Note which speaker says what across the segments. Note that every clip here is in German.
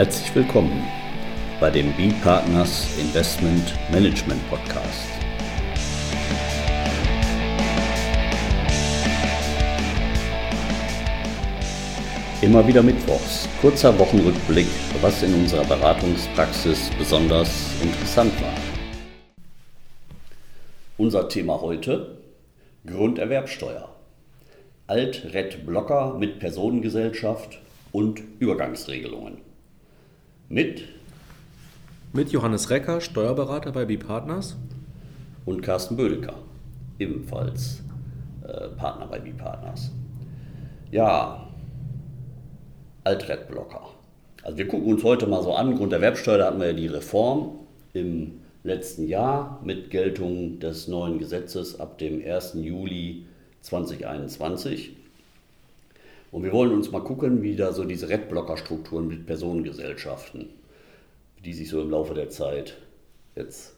Speaker 1: Herzlich willkommen bei dem B-Partners Investment Management Podcast. Immer wieder Mittwochs, kurzer Wochenrückblick, was in unserer Beratungspraxis besonders interessant war. Unser Thema heute Grunderwerbsteuer. Alt-Red-Blocker mit Personengesellschaft und Übergangsregelungen. Mit
Speaker 2: mit Johannes Recker, Steuerberater bei B-Partners.
Speaker 1: Und Carsten Bödecker, ebenfalls äh, Partner bei B-Partners. Ja, Altredblocker. Also wir gucken uns heute mal so an, Grunderwerbsteuer, da hatten wir ja die Reform im letzten Jahr mit Geltung des neuen Gesetzes ab dem 1. Juli 2021. Und wir wollen uns mal gucken, wie da so diese Redblocker-Strukturen mit Personengesellschaften die sich so im Laufe der Zeit jetzt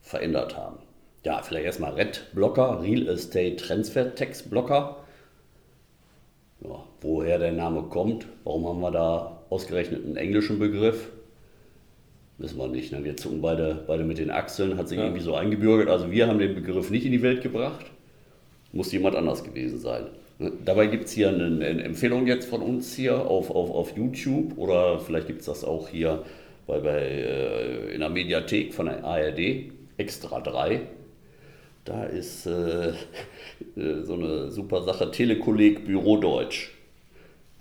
Speaker 1: verändert haben. Ja, vielleicht erstmal RED-Blocker, Real Estate Transfer Tax Blocker. Ja, woher der Name kommt, warum haben wir da ausgerechnet einen englischen Begriff? Wissen wir nicht. Ne? Wir zucken beide, beide mit den Achseln, hat sich ja. irgendwie so eingebürgert. Also wir haben den Begriff nicht in die Welt gebracht. Muss jemand anders gewesen sein. Dabei gibt es hier eine, eine, Empfehlung jetzt von uns hier auf, auf, auf YouTube oder vielleicht gibt es das auch hier weil bei, äh, in der Mediathek von der ARD, Extra 3, da ist äh, äh, so eine super Sache, Telekolleg Büro Deutsch.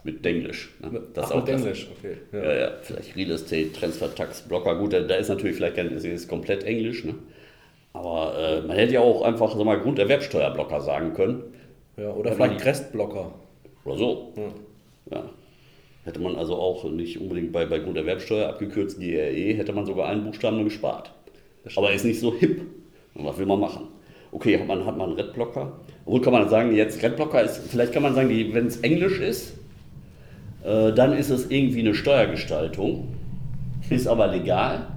Speaker 1: Mit Englisch.
Speaker 2: Ne? Das Ach, auch mit Englisch, okay.
Speaker 1: Ja. ja. ja, vielleicht Real Estate, Transfer Tax, Blocker. Gut, da, da ist natürlich vielleicht kein, ist komplett Englisch. Ne? Aber äh, man hätte ja auch einfach so mal Grunderwerbsteuerblocker sagen können.
Speaker 2: Ja, oder ja, vielleicht Restblocker.
Speaker 1: Oder so. Ja. ja. Hätte man also auch nicht unbedingt bei, bei Grunderwerbsteuer abgekürzt GRE, hätte man sogar einen Buchstaben gespart. Aber ist nicht so hip. Was will man machen? Okay, hat man, hat man einen Redblocker. Obwohl kann man sagen, jetzt Redblocker ist, vielleicht kann man sagen, wenn es Englisch ist, äh, dann ist es irgendwie eine Steuergestaltung, ist aber legal.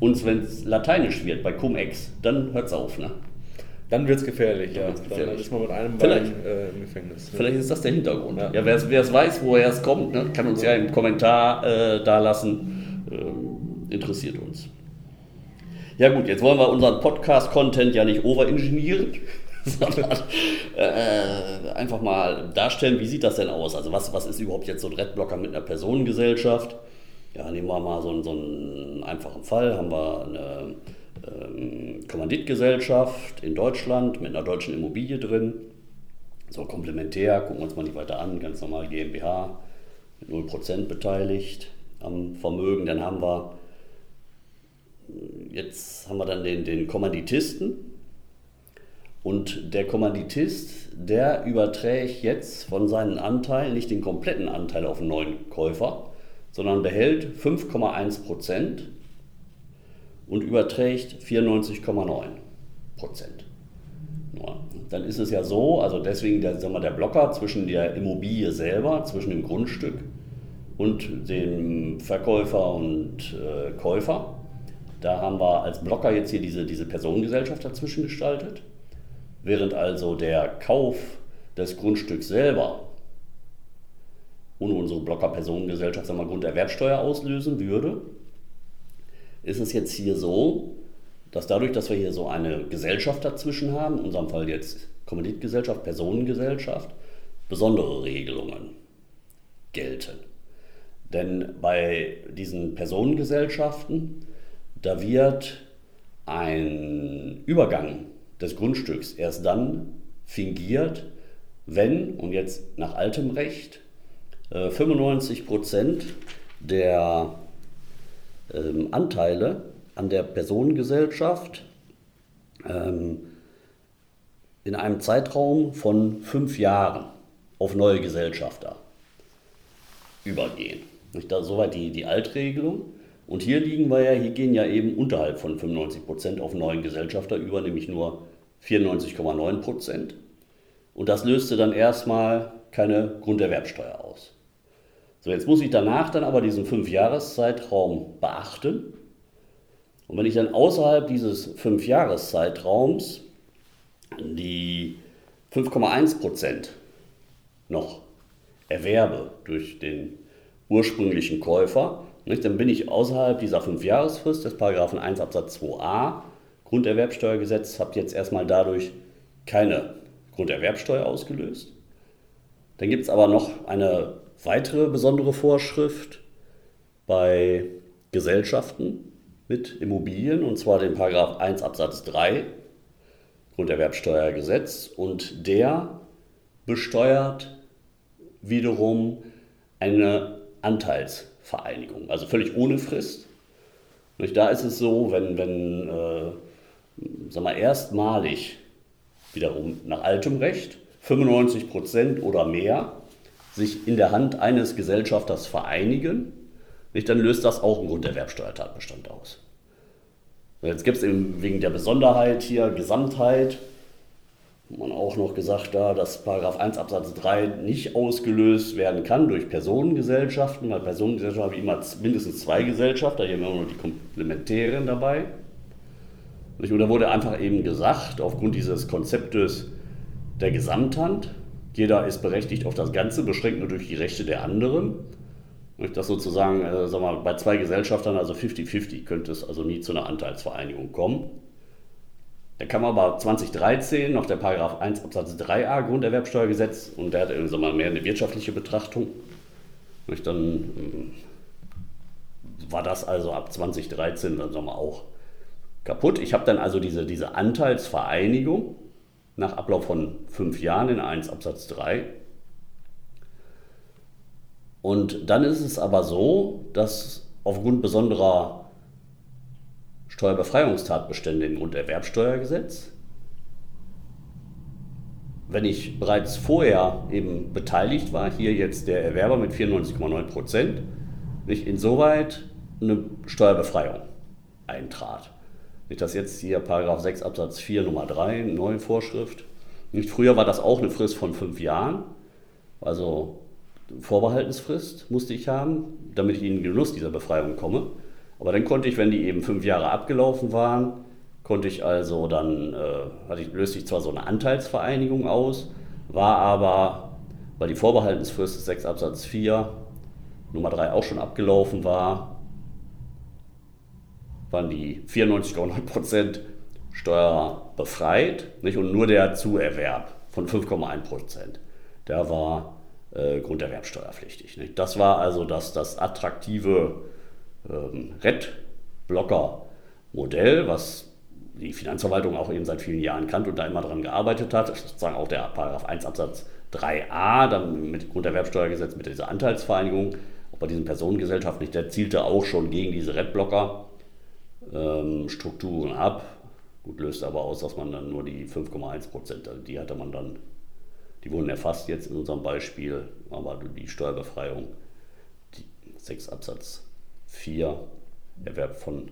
Speaker 1: Und wenn es lateinisch wird, bei Cum-Ex, dann hört es auf. Ne?
Speaker 2: Dann wird es gefährlich, ja.
Speaker 1: Gefährlich.
Speaker 2: Dann ist man mit einem
Speaker 1: Bein äh, im Gefängnis. Vielleicht ist das der Hintergrund. Ja, ja wer es weiß, woher es kommt, ne, kann uns ja im Kommentar äh, da lassen. Ähm, interessiert uns. Ja gut, jetzt wollen wir unseren Podcast-Content ja nicht overingenieren, sondern äh, einfach mal darstellen, wie sieht das denn aus? Also was, was ist überhaupt jetzt so ein Redblocker mit einer Personengesellschaft? Ja, nehmen wir mal so, so einen einfachen Fall, haben wir eine Kommanditgesellschaft in Deutschland mit einer deutschen Immobilie drin. So komplementär, gucken wir uns mal nicht weiter an, ganz normal GmbH mit 0% beteiligt am Vermögen. Dann haben wir, jetzt haben wir dann den, den Kommanditisten. Und der Kommanditist, der überträgt jetzt von seinen Anteilen nicht den kompletten Anteil auf den neuen Käufer, sondern behält 5,1 Prozent und überträgt 94,9 Prozent. Dann ist es ja so, also deswegen der, sagen wir, der Blocker zwischen der Immobilie selber, zwischen dem Grundstück und dem Verkäufer und äh, Käufer. Da haben wir als Blocker jetzt hier diese, diese Personengesellschaft dazwischen gestaltet. Während also der Kauf des Grundstücks selber ohne unsere Blocker-Personengesellschaft sagen wir, Grunderwerbsteuer auslösen würde, ist es jetzt hier so, dass dadurch, dass wir hier so eine Gesellschaft dazwischen haben, in unserem Fall jetzt Kommanditgesellschaft, Personengesellschaft, besondere Regelungen gelten. Denn bei diesen Personengesellschaften, da wird ein Übergang des Grundstücks erst dann fingiert, wenn, und jetzt nach altem Recht, 95 äh, Prozent der ähm, Anteile an der Personengesellschaft ähm, in einem Zeitraum von fünf Jahren auf neue Gesellschafter übergehen. Da, soweit die, die Altregelung. Und hier liegen wir ja, hier gehen ja eben unterhalb von 95 Prozent auf neuen Gesellschafter über, nämlich nur 94,9 Prozent. Und das löste dann erstmal keine Grunderwerbsteuer aus. So, jetzt muss ich danach dann aber diesen Fünfjahreszeitraum beachten. Und wenn ich dann außerhalb dieses Fünfjahreszeitraums die 5,1 Prozent noch erwerbe durch den ursprünglichen Käufer, nicht, dann bin ich außerhalb dieser 5-Jahresfrist des Paragraphen 1 Absatz 2a Grunderwerbsteuergesetz, habe jetzt erstmal dadurch keine Grunderwerbsteuer ausgelöst. Dann gibt es aber noch eine weitere besondere Vorschrift bei Gesellschaften mit Immobilien, und zwar den Paragraph 1 Absatz 3 Grunderwerbsteuergesetz. Und der besteuert wiederum eine Anteilsvereinigung, also völlig ohne Frist. Da ist es so, wenn, wenn äh, sag mal, erstmalig wiederum nach altem Recht 95 Prozent oder mehr sich in der Hand eines Gesellschafters vereinigen, nicht, dann löst das auch einen Grunderwerbsteuertatbestand aus. Jetzt gibt es wegen der Besonderheit hier, Gesamtheit, man auch noch gesagt, da, dass Paragraph 1 Absatz 3 nicht ausgelöst werden kann durch Personengesellschaften, weil Personengesellschaften haben immer mindestens zwei Gesellschaften, hier haben wir nur die Komplementären dabei. Und da wurde einfach eben gesagt, aufgrund dieses Konzeptes der Gesamthand, jeder ist berechtigt auf das Ganze, beschränkt nur durch die Rechte der anderen. Das sozusagen, äh, sag mal, bei zwei Gesellschaftern, also 50-50, könnte es also nie zu einer Anteilsvereinigung kommen. Da kam aber 2013 noch der Paragraph 1 Absatz 3a Grunderwerbsteuergesetz und der hat äh, sag mal, mehr eine wirtschaftliche Betrachtung. Und dann äh, war das also ab 2013 dann sagen wir, auch kaputt. Ich habe dann also diese, diese Anteilsvereinigung nach Ablauf von fünf Jahren in 1 Absatz 3 und dann ist es aber so, dass aufgrund besonderer Steuerbefreiungstatbestände im Grunderwerbsteuergesetz, wenn ich bereits vorher eben beteiligt war, hier jetzt der Erwerber mit 94,9 Prozent, nicht insoweit eine Steuerbefreiung eintrat. Nicht, dass jetzt hier Paragraph 6 Absatz 4 Nummer 3, neue Vorschrift. Nicht früher war das auch eine Frist von fünf Jahren. Also Vorbehaltensfrist musste ich haben, damit ich in den Genuss dieser Befreiung komme. Aber dann konnte ich, wenn die eben fünf Jahre abgelaufen waren, konnte ich also dann, äh, ich, löste ich zwar so eine Anteilsvereinigung aus, war aber, weil die Vorbehaltensfrist des 6 Absatz 4 Nummer 3 auch schon abgelaufen war, waren die 94,9% Steuer befreit nicht? und nur der Zuerwerb von 5,1%, der war äh, grunderwerbsteuerpflichtig. Nicht? Das war also das, das attraktive ähm, Red-Blocker-Modell, was die Finanzverwaltung auch eben seit vielen Jahren kannte und da immer daran gearbeitet hat. Das ist sozusagen auch der Paragraph 1 Absatz 3a, dann mit Grunderwerbsteuergesetz, mit dieser Anteilsvereinigung, auch bei diesen Personengesellschaften der zielte auch schon gegen diese Red-Blocker-Strukturen ähm, ab. Gut, löst aber aus, dass man dann nur die 5,1 Prozent, also die hatte man dann die wurden erfasst jetzt in unserem Beispiel, aber die Steuerbefreiung, die 6 Absatz 4, Erwerb von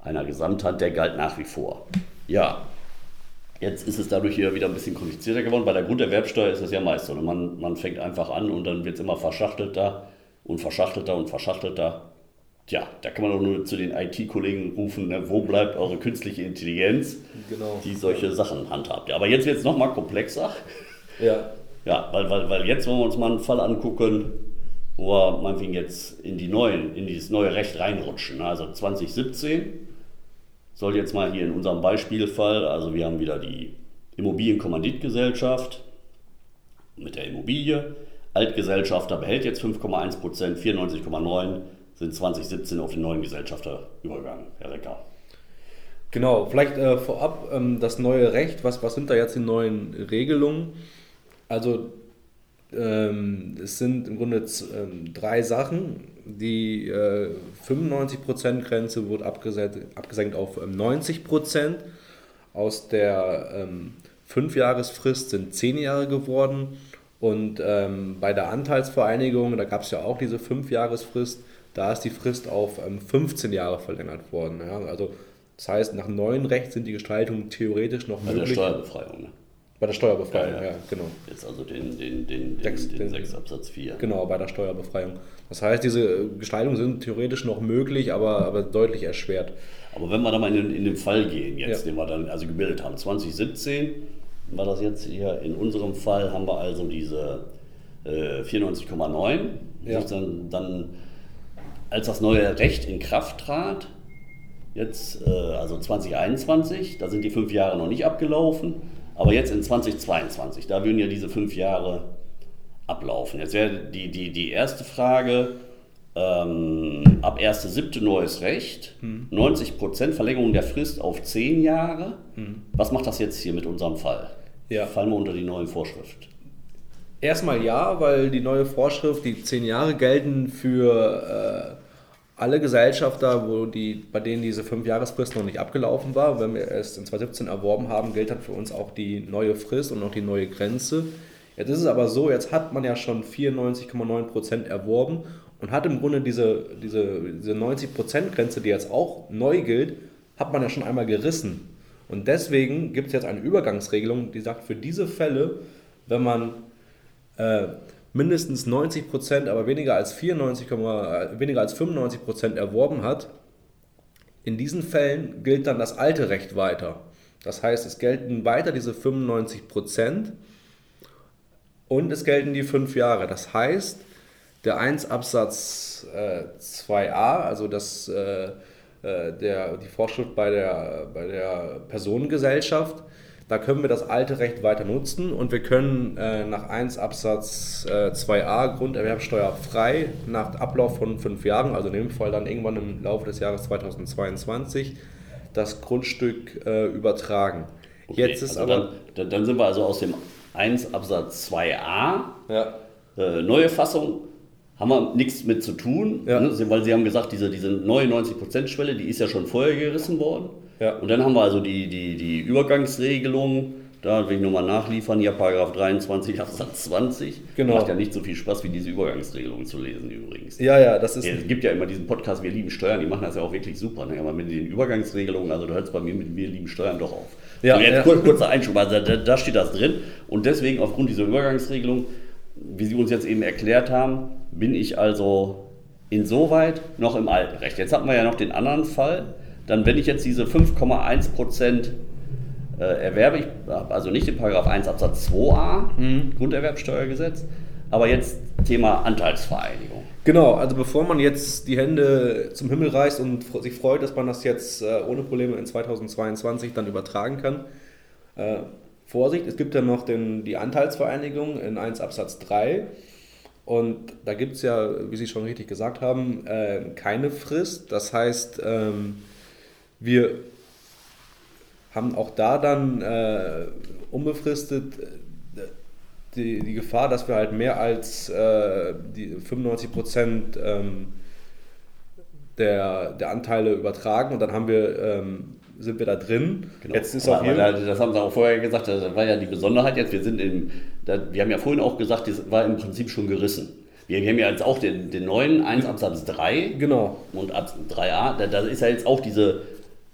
Speaker 1: einer Gesamthand, der galt nach wie vor. Ja, jetzt ist es dadurch hier wieder ein bisschen komplizierter geworden. Bei der Grunderwerbsteuer ist es ja meist so. Ne? Man, man fängt einfach an und dann wird es immer verschachtelter und verschachtelter und verschachtelter. Tja, da kann man doch nur zu den IT-Kollegen rufen, ne, wo bleibt eure künstliche Intelligenz, genau. die solche Sachen handhabt. Ja, aber jetzt wird es nochmal komplexer.
Speaker 2: Ja.
Speaker 1: Ja, weil, weil, weil jetzt wollen wir uns mal einen Fall angucken, wo wir meinetwegen jetzt in, die neuen, in dieses neue Recht reinrutschen. Ne? Also 2017 soll jetzt mal hier in unserem Beispielfall, also wir haben wieder die Immobilienkommanditgesellschaft mit der Immobilie. Altgesellschafter behält jetzt 5,1 Prozent, 94,9 sind 2017 auf den neuen Gesellschafter übergegangen, Herr Recker.
Speaker 2: Genau, vielleicht äh, vorab ähm, das neue Recht, was, was sind da jetzt die neuen Regelungen? Also ähm, es sind im Grunde ähm, drei Sachen. Die äh, 95%-Grenze wurde abgesenkt, abgesenkt auf 90%. Ähm, Aus der ähm, 5-Jahresfrist sind 10 Jahre geworden. Und ähm, bei der Anteilsvereinigung, da gab es ja auch diese 5-Jahresfrist, da ist die Frist auf 15 ähm, Jahre verlängert worden. Ja? Also das heißt, nach neuen Recht sind die Gestaltungen theoretisch noch
Speaker 1: Bei möglich. Bei der Steuerbefreiung, ne?
Speaker 2: Bei der Steuerbefreiung, ja, ja. ja, genau.
Speaker 1: Jetzt also den, den, den, den, 6, den 6 Absatz 4.
Speaker 2: Genau, bei der Steuerbefreiung. Das heißt, diese Gestaltungen sind theoretisch noch möglich, aber, aber deutlich erschwert.
Speaker 1: Aber wenn wir da mal in, in den Fall gehen, jetzt, ja. den wir dann also gebildet haben, 2017 war das jetzt hier, in unserem Fall haben wir also diese äh, 94,9. Ja. Dann, dann als das neue Recht in Kraft trat, jetzt äh, also 2021, da sind die fünf Jahre noch nicht abgelaufen, aber jetzt in 2022, da würden ja diese fünf Jahre ablaufen. Jetzt wäre die, die, die erste Frage, ähm, ab 1.7. neues Recht, hm. 90% Verlängerung der Frist auf 10 Jahre. Hm. Was macht das jetzt hier mit unserem Fall? Ja. Fallen wir unter die neue Vorschrift?
Speaker 2: Erstmal ja, weil die neue Vorschrift, die 10 Jahre gelten für äh, alle Gesellschafter, wo die, bei denen diese 5-Jahresfrist noch nicht abgelaufen war. Wenn wir es in 2017 erworben haben, gilt dann für uns auch die neue Frist und auch die neue Grenze. Jetzt ist es aber so, jetzt hat man ja schon 94,9% erworben und hat im Grunde diese, diese, diese 90%-Grenze, die jetzt auch neu gilt, hat man ja schon einmal gerissen. Und deswegen gibt es jetzt eine Übergangsregelung, die sagt, für diese Fälle, wenn man äh, mindestens 90%, aber weniger als 94, äh, weniger als 95% erworben hat, in diesen Fällen gilt dann das alte Recht weiter. Das heißt, es gelten weiter diese 95% und es gelten die fünf Jahre. Das heißt, der 1 Absatz äh, 2a, also das, äh, äh, der, die Vorschrift bei der, bei der Personengesellschaft, da können wir das alte Recht weiter nutzen und wir können äh, nach 1 Absatz äh, 2a Grunderwerbsteuer frei nach Ablauf von fünf Jahren, also in dem Fall dann irgendwann im Laufe des Jahres 2022, das Grundstück äh, übertragen.
Speaker 1: Okay, Jetzt ist also aber. Dann, dann, sind wir also aus dem 1 Absatz 2a, ja. Äh, neue Fassung, haben wir nichts mit zu tun, ja. ne? weil Sie haben gesagt, diese, diese 99%-Schwelle, die ist ja schon vorher gerissen worden. Ja. Und dann haben wir also die, die, die Übergangsregelung, da will ich nochmal nachliefern, hier Paragraph 23 Absatz 20. Genau. Macht ja nicht so viel Spaß, wie diese Übergangsregelung zu lesen übrigens.
Speaker 2: Ja, ja, das ist...
Speaker 1: Ja, es gibt ja immer diesen Podcast, wir lieben Steuern, die machen das ja auch wirklich super. Ne? Aber mit den Übergangsregelungen, also du hörst bei mir mit wir lieben Steuern doch auf. Ja, so, jetzt ja. Kurz, kurzer Einschub, also da, da steht das drin. Und deswegen aufgrund dieser Übergangsregelung, wie Sie uns jetzt eben erklärt haben, bin ich also insoweit noch im alten Recht. Jetzt hatten wir ja noch den anderen Fall. Dann, wenn ich jetzt diese 5,1 Prozent äh, erwerbe, ich habe also nicht den Paragraph 1 Absatz 2a mhm. Grunderwerbsteuergesetz, aber jetzt Thema Anteilsvereinigung.
Speaker 2: Genau, also bevor man jetzt die Hände zum Himmel reißt und sich freut, dass man das jetzt äh, ohne Probleme in 2022 dann übertragen kann, äh, Vorsicht, es gibt ja noch den, die Anteilsvereinigung in 1 Absatz 3. Und da gibt es ja, wie Sie schon richtig gesagt haben, äh, keine Frist. Das heißt, ähm, wir haben auch da dann äh, unbefristet äh, die, die Gefahr, dass wir halt mehr als äh, die 95 Prozent ähm, der, der Anteile übertragen und dann haben wir ähm, sind wir da drin.
Speaker 1: Genau. Jetzt ist auch hier. das haben sie auch vorher gesagt, das war ja die Besonderheit jetzt. Wir sind da, wir haben ja vorhin auch gesagt, das war im Prinzip schon gerissen. Wir, wir haben ja jetzt auch den, den neuen 1 Absatz 3
Speaker 2: genau.
Speaker 1: und Absatz 3a. Da, da ist ja jetzt auch diese,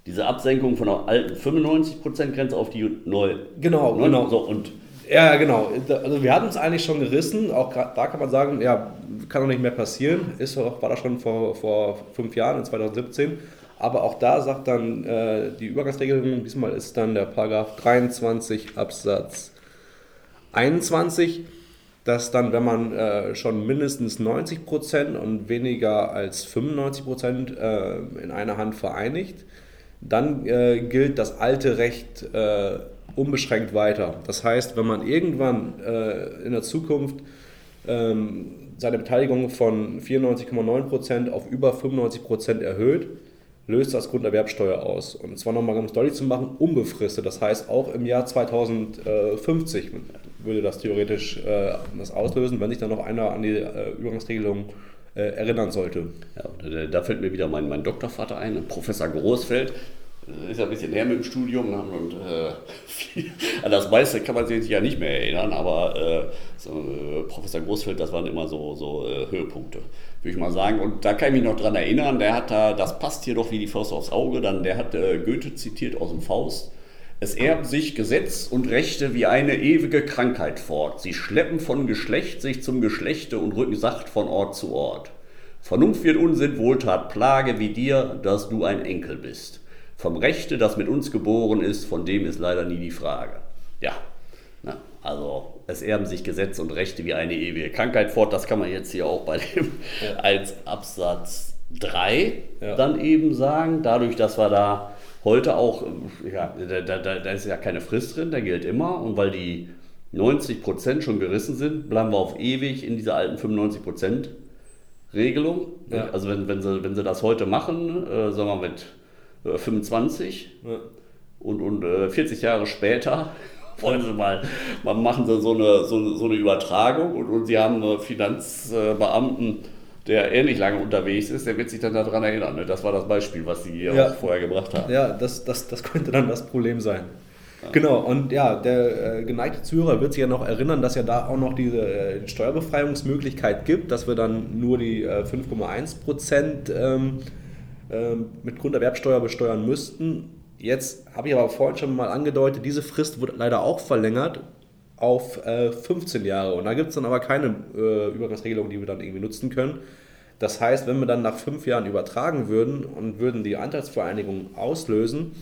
Speaker 1: diese Absenkung von der alten 95%-Grenze auf die neue.
Speaker 2: Genau, genau.
Speaker 1: So, und
Speaker 2: ja, genau. Also wir hatten es eigentlich schon gerissen. Auch da kann man sagen, ja, kann doch nicht mehr passieren. Ist, war das schon vor, vor fünf Jahren, in 2017. Aber auch da sagt dann äh, die Übergangsregelung, diesmal ist dann der Paragraph 23 Absatz 21, dass dann, wenn man äh, schon mindestens 90 Prozent und weniger als 95 Prozent äh, in einer Hand vereinigt, dann äh, gilt das alte Recht äh, unbeschränkt weiter. Das heißt, wenn man irgendwann äh, in der Zukunft ähm, seine Beteiligung von 94,9 Prozent auf über 95 Prozent erhöht, löst das Grunderwerbsteuer aus. Und zwar nochmal ganz deutlich zu machen, unbefristet. Das heißt, auch im Jahr 2050 würde das theoretisch äh, das auslösen, wenn sich dann noch einer an die äh, Übergangsregelung äh, erinnern sollte.
Speaker 1: Ja, da, da, fällt mir wieder mein, mein Doktorvater ein, Professor Großfeld. Das ist ja ein bisschen näher mit dem Studium ne? und äh, an das meiste kann man sich ja nicht mehr erinnern, aber äh, so, äh, Professor Großfeld, das waren immer so, so äh, Höhepunkte würde ich mal sagen. Und da kann ich mich noch dran erinnern, der hat da, das passt hier doch wie die Faust aufs Auge, dann der hat äh, Goethe zitiert aus dem Faust. Es erben sich Gesetz und Rechte wie eine ewige Krankheit fort. Sie schleppen von Geschlecht sich zum Geschlechte und rücken sacht von Ort zu Ort. Vernunft wird Unsinn, Wohltat Plage wie dir, dass du ein Enkel bist. Vom Rechte, das mit uns geboren ist, von dem ist leider nie die Frage. Ja, na, also es erben sich Gesetze und Rechte wie eine ewige Krankheit fort. Das kann man jetzt hier auch bei dem ja. als Absatz drei
Speaker 2: Ja.
Speaker 1: dann eben sagen, dadurch, dass wir da heute auch, äh, ja, da, da, da ist ja keine Frist drin, der gilt immer und weil die 90% schon gerissen sind, bleiben wir auf ewig in dieser alten 95% Regelung.
Speaker 2: Ja.
Speaker 1: Also wenn, wenn, sie, wenn sie das heute machen, äh, sagen wir mit äh, 25
Speaker 2: Ja.
Speaker 1: und, und äh, 40 Jahre später wollen sie mal, mal machen sie so eine, so, so eine Übertragung und, und sie haben einen Finanzbeamten, der ähnlich lange unterwegs ist, der wird sich dann daran erinnern. Ne? Das war das Beispiel, was sie hier
Speaker 2: Ja.
Speaker 1: auch vorher gebracht haben.
Speaker 2: Ja, das, das, das könnte dann das Problem sein. Genau, und ja, der äh, geneigte Zuhörer wird sich ja noch erinnern, dass ja da auch noch diese äh, Steuerbefreiungsmöglichkeit gibt, dass wir dann nur die äh, 5,1 Prozent ähm, ähm, mit Grunderwerbsteuer besteuern müssten. Jetzt habe ich aber vorhin schon mal angedeutet, diese Frist wird leider auch verlängert auf äh, 15 Jahre. Und da gibt es dann aber keine äh, Übergangsregelung, die wir dann irgendwie nutzen können. Das heißt, wenn wir dann nach fünf Jahren übertragen würden und würden die Anteilsvereinigung auslösen,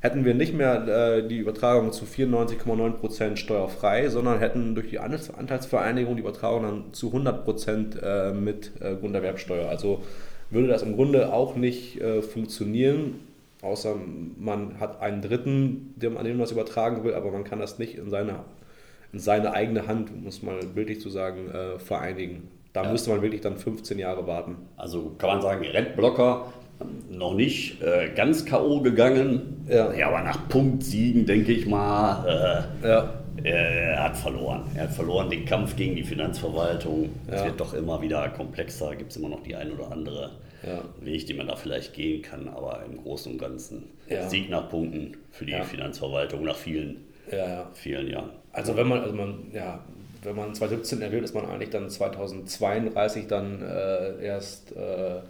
Speaker 2: hätten wir nicht mehr äh, die Übertragung zu 94,9% steuerfrei, sondern hätten durch die Anteils- Anteilsvereinigung die Übertragung dann zu 100% äh, mit äh, Grunderwerbsteuer. Also würde das im Grunde auch nicht äh, funktionieren, außer man hat einen Dritten, dem, an den man das übertragen will, aber man kann das nicht in seine, in seine eigene Hand, muss man bildlich zu sagen, äh, vereinigen. Da
Speaker 1: Ja.
Speaker 2: müsste man wirklich dann 15 Jahre warten.
Speaker 1: Also kann man sagen, Rentblocker noch nicht äh, ganz K.O. gegangen.
Speaker 2: Ja.
Speaker 1: aber nach Punktsiegen denke ich mal,
Speaker 2: Ja.
Speaker 1: äh, er hat verloren. Er hat verloren den Kampf gegen die Finanzverwaltung. Es
Speaker 2: Ja.
Speaker 1: wird doch immer wieder komplexer. Gibt es immer noch die ein oder andere
Speaker 2: Ja.
Speaker 1: Weg, den man da vielleicht gehen kann. Aber im Großen und Ganzen
Speaker 2: Ja.
Speaker 1: Sieg nach Punkten für die
Speaker 2: Ja.
Speaker 1: Finanzverwaltung nach vielen,
Speaker 2: Ja, ja.
Speaker 1: vielen Jahren.
Speaker 2: Also wenn man, also man, ja, wenn man 2017 erwählt, ist man eigentlich dann 2032 dann äh, erst äh,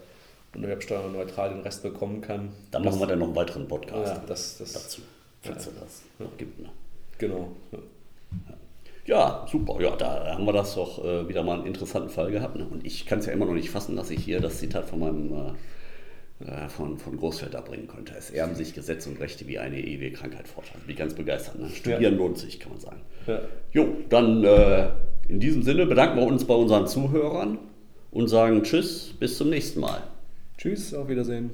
Speaker 2: neutral den Rest bekommen kann.
Speaker 1: Dann machen wir dann noch einen weiteren Podcast
Speaker 2: Ja, das, das,
Speaker 1: dazu, falls es das noch gibt. Ne?
Speaker 2: genau.
Speaker 1: Ja, super. Ja, da haben wir das doch äh, wieder mal einen interessanten Fall gehabt. Ne? Und ich kann es ja immer noch nicht fassen, dass ich hier das Zitat von meinem äh, äh, von, von Großfeld abbringen konnte. Es erben sich Gesetze und Rechte wie eine ewige Krankheit fort. Also bin ich ganz begeistert. Ne? Studieren lohnt sich, kann man sagen.
Speaker 2: Ja.
Speaker 1: Jo, dann äh, in diesem Sinne bedanken wir uns bei unseren Zuhörern und sagen Tschüss, bis zum nächsten Mal.
Speaker 2: Tschüss, auf Wiedersehen.